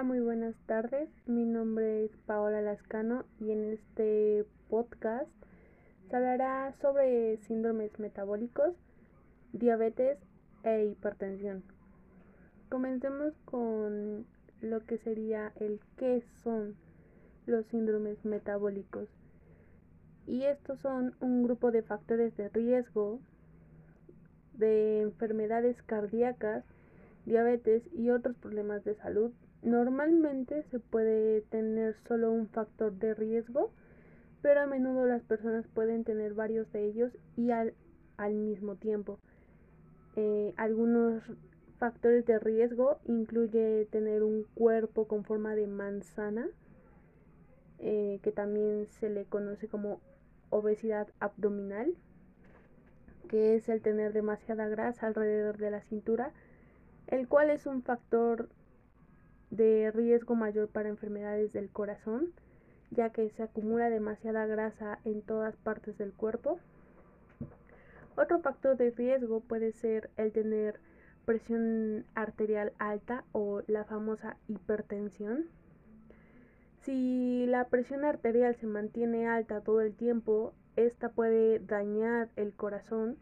Hola, muy buenas tardes. Mi nombre es Paola Lascano y en este podcast se hablará sobre síndromes metabólicos, diabetes e hipertensión. Comencemos con lo que sería el qué son los síndromes metabólicos. Y estos son un grupo de factores de riesgo de enfermedades cardíacas, diabetes y otros problemas de salud Normalmente se puede tener solo un factor de riesgo, pero a menudo las personas pueden tener varios de ellos y al, mismo tiempo. Eh, algunos factores de riesgo incluye tener un cuerpo con forma de manzana, eh, que también se le conoce como obesidad abdominal, que es el tener demasiada grasa alrededor de la cintura, el cual es un factor de riesgo mayor para enfermedades del corazón, ya que se acumula demasiada grasa en todas partes del cuerpo. Otro factor de riesgo puede ser el tener presión arterial alta o la famosa hipertensión. Si la presión arterial se mantiene alta todo el tiempo, esta puede dañar el corazón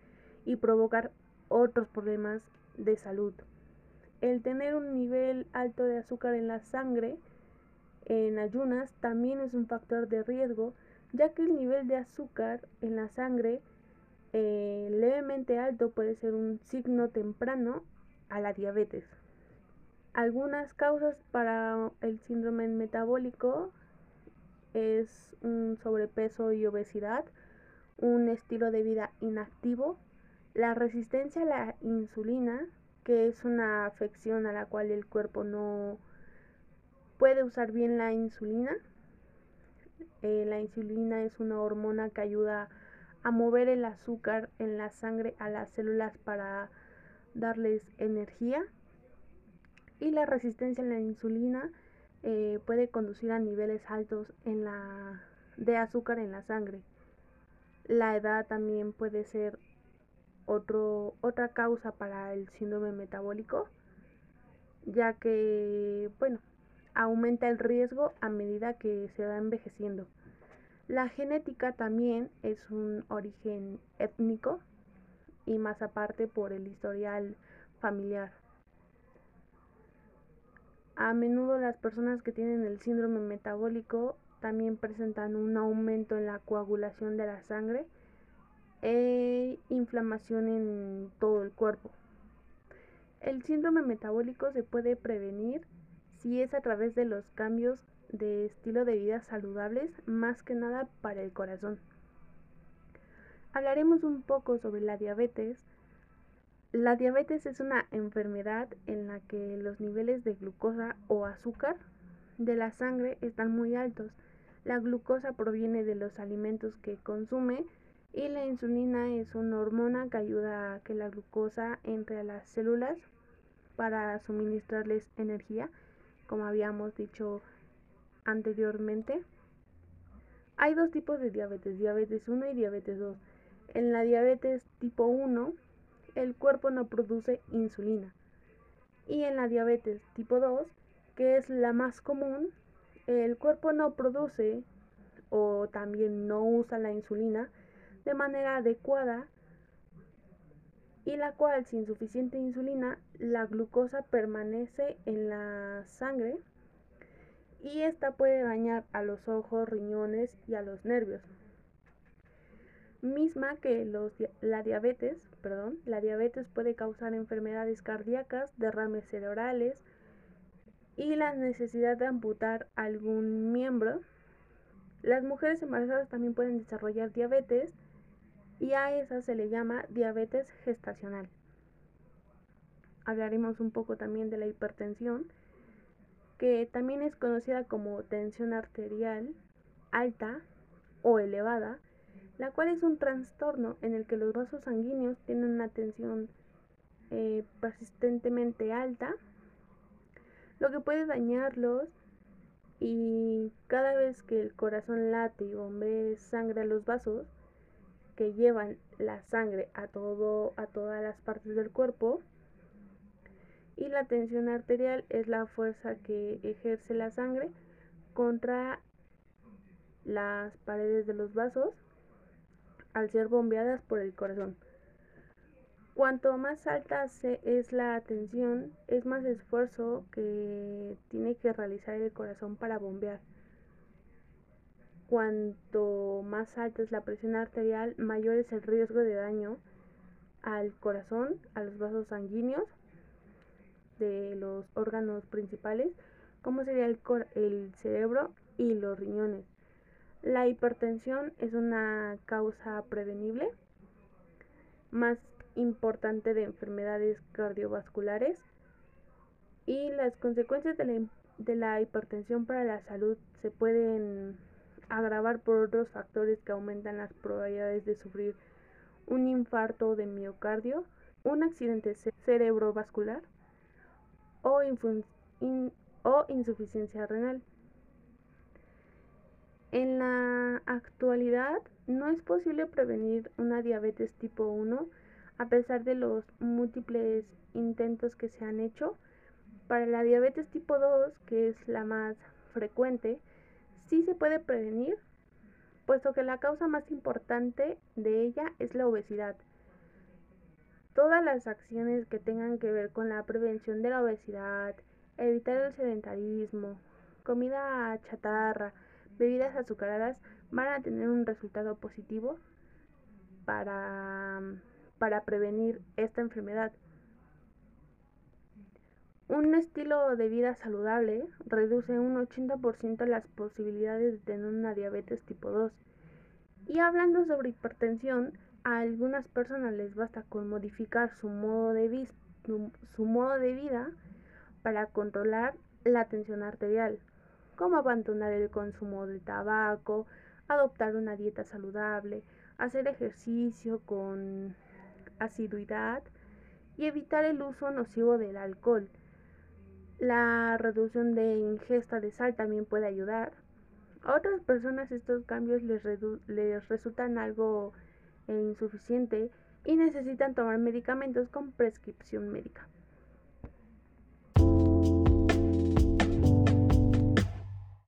y provocar otros problemas de salud el tener un nivel alto de azúcar en la sangre en ayunas también es un factor de riesgo, ya que el nivel de azúcar en la sangre eh, levemente alto puede ser un signo temprano a la diabetes. Algunas causas para el síndrome metabólico es un sobrepeso y obesidad, un estilo de vida inactivo, la resistencia a la insulina, que es una afección a la cual el cuerpo no puede usar bien la insulina. Eh, la insulina es una hormona que ayuda a mover el azúcar en la sangre a las células para darles energía. Y la resistencia a la insulina eh, puede conducir a niveles altos de azúcar en la sangre. La edad también puede ser otro, otra causa para el síndrome metabólico, ya que, bueno, aumenta el riesgo a medida que se va envejeciendo. La genética también es un origen étnico y más aparte por el historial familiar. A menudo las personas que tienen el síndrome metabólico también presentan un aumento en la coagulación de la sangre e inflamación en todo el cuerpo. El síndrome metabólico se puede prevenir si es a través de los cambios de estilo de vida saludables, más que nada para el corazón. Hablaremos un poco sobre la diabetes. La diabetes es una enfermedad en la que los niveles de glucosa o azúcar de la sangre están muy altos. La glucosa proviene de los alimentos que consume y la insulina es una hormona que ayuda a que la glucosa entre a las células para suministrarles energía, como habíamos dicho anteriormente. Hay dos tipos de diabetes, diabetes 1 y diabetes 2. En la diabetes tipo 1, el cuerpo no produce insulina. Y en la diabetes tipo 2, que es la más común, el cuerpo no produce o también no usa la insulina, de manera adecuada y la cual sin suficiente insulina la glucosa permanece en la sangre y esta puede dañar a los ojos, riñones y a los nervios. Misma que los, la diabetes, perdón, la diabetes puede causar enfermedades cardíacas, derrames cerebrales y la necesidad de amputar algún miembro. Las mujeres embarazadas también pueden desarrollar diabetes y a esa se le llama diabetes gestacional. Hablaremos un poco también de la hipertensión, que también es conocida como tensión arterial alta o elevada, la cual es un trastorno en el que los vasos sanguíneos tienen una tensión eh, persistentemente alta, lo que puede dañarlos y cada vez que el corazón late y bombee sangre a los vasos, que llevan la sangre a todo a todas las partes del cuerpo y la tensión arterial es la fuerza que ejerce la sangre contra las paredes de los vasos al ser bombeadas por el corazón. Cuanto más alta es la tensión, es más esfuerzo que tiene que realizar el corazón para bombear. Cuanto más alta es la presión arterial, mayor es el riesgo de daño al corazón, a los vasos sanguíneos de los órganos principales, como sería el, el cerebro y los riñones. La hipertensión es una causa prevenible más importante de enfermedades cardiovasculares y las consecuencias de la, de la hipertensión para la salud se pueden agravar por otros factores que aumentan las probabilidades de sufrir un infarto de miocardio, un accidente cerebrovascular o, o insuficiencia renal. En la actualidad no es posible prevenir una diabetes tipo 1 a pesar de los múltiples intentos que se han hecho. Para la diabetes tipo 2, que es la más frecuente, sí se puede prevenir, puesto que la causa más importante de ella es la obesidad. Todas las acciones que tengan que ver con la prevención de la obesidad, evitar el sedentarismo, comida chatarra, bebidas azucaradas, van a tener un resultado positivo para, para prevenir esta enfermedad. Un estilo de vida saludable reduce un 80% las posibilidades de tener una diabetes tipo 2. Y hablando sobre hipertensión, a algunas personas les basta con modificar su modo de, su modo de vida para controlar la tensión arterial, como abandonar el consumo de tabaco, adoptar una dieta saludable, hacer ejercicio con asiduidad y evitar el uso nocivo del alcohol. La reducción de ingesta de sal también puede ayudar. A otras personas estos cambios les, resultan algo insuficiente y necesitan tomar medicamentos con prescripción médica.